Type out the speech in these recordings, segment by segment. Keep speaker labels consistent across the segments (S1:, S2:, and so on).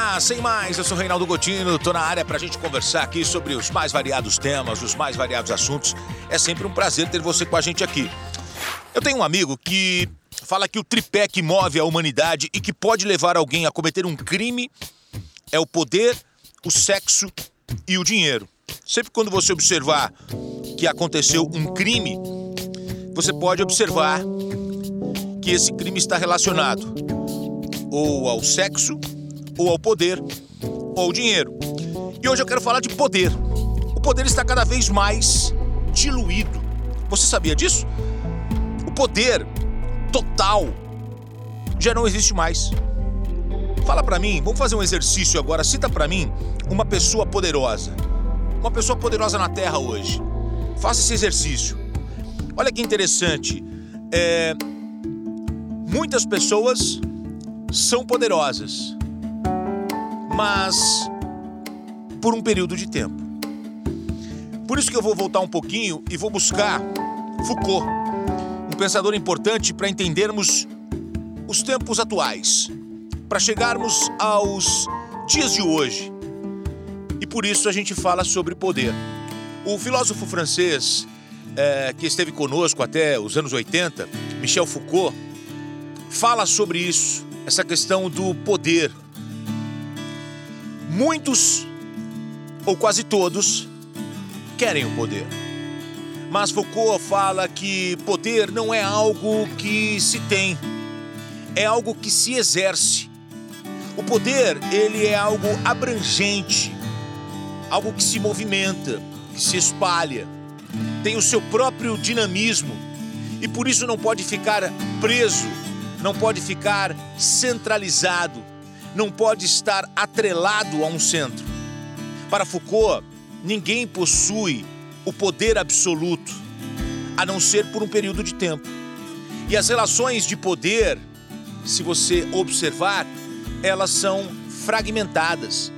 S1: Olá, sem mais, eu sou Reinaldo Gotino, tô na área pra gente conversar aqui sobre os mais variados temas, os mais variados assuntos. É sempre um prazer ter você com a gente aqui. Eu tenho um amigo que fala que o tripé que move a humanidade e que pode levar alguém a cometer um crime é o poder, o sexo e o dinheiro. Sempre quando você observar que aconteceu um crime, você pode observar que esse crime está relacionado ou ao sexo, ou ao poder, ou ao dinheiro. E hoje eu quero falar de poder. O poder está cada vez mais diluído. Você sabia disso? O poder total já não existe mais. Fala para mim, vamos fazer um exercício agora. Cita para mim uma pessoa poderosa. Uma pessoa poderosa na Terra hoje. Faça esse exercício. Olha que interessante. É... Muitas pessoas são poderosas, mas por um período de tempo. Por isso que eu vou voltar um pouquinho e vou buscar Foucault, um pensador importante para entendermos os tempos atuais, para chegarmos aos dias de hoje. E por isso a gente fala sobre poder. O filósofo francês é, que esteve conosco até os anos 80, Michel Foucault, fala sobre isso essa questão do poder. Muitos, ou quase todos, querem o poder. Mas Foucault fala que poder não é algo que se tem, é algo que se exerce. O poder, ele é algo abrangente, algo que se movimenta, que se espalha, tem o seu próprio dinamismo e por isso não pode ficar preso não pode ficar centralizado, não pode estar atrelado a um centro. Para Foucault, ninguém possui o poder absoluto, a não ser por um período de tempo. E as relações de poder, se você observar, elas são fragmentadas.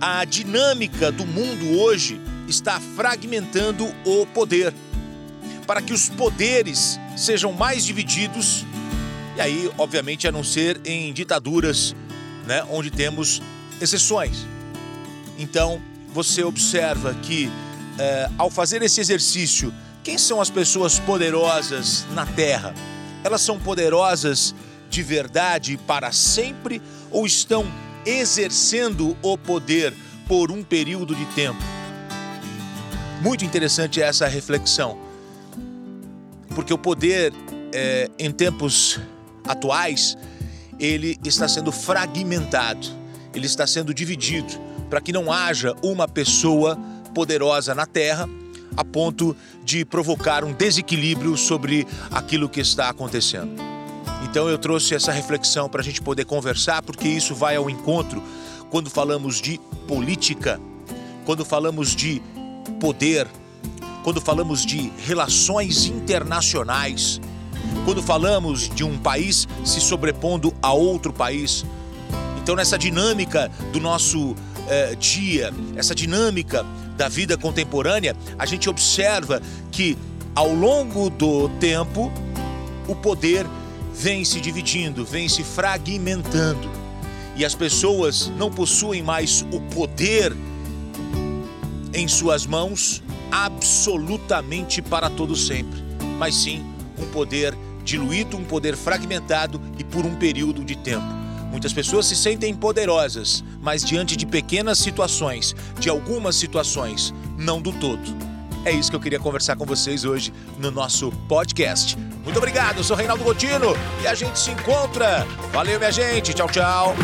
S1: A dinâmica do mundo hoje está fragmentando o poder. Para que os poderes sejam mais divididos, e aí, obviamente, a não ser em ditaduras, né, onde temos exceções. Então, você observa que é, ao fazer esse exercício, quem são as pessoas poderosas na Terra? Elas são poderosas de verdade para sempre ou estão exercendo o poder por um período de tempo? Muito interessante essa reflexão, porque o poder é, em tempos atuais, ele está sendo fragmentado, ele está sendo dividido, para que não haja uma pessoa poderosa na Terra a ponto de provocar um desequilíbrio sobre aquilo que está acontecendo. Então eu trouxe essa reflexão para a gente poder conversar, porque isso vai ao encontro quando falamos de política, quando falamos de poder, quando falamos de relações internacionais quando falamos de um país se sobrepondo a outro país. Então, nessa dinâmica do nosso eh, dia, essa dinâmica da vida contemporânea, a gente observa que ao longo do tempo o poder vem se dividindo, vem se fragmentando. E as pessoas não possuem mais o poder em suas mãos absolutamente para todo sempre, mas sim um poder diluído, um poder fragmentado e por um período de tempo. Muitas pessoas se sentem poderosas, mas diante de pequenas situações, de algumas situações, não do todo. É isso que eu queria conversar com vocês hoje no nosso podcast. Muito obrigado, eu sou Reinaldo Gotino e a gente se encontra. Valeu, minha gente. Tchau, tchau.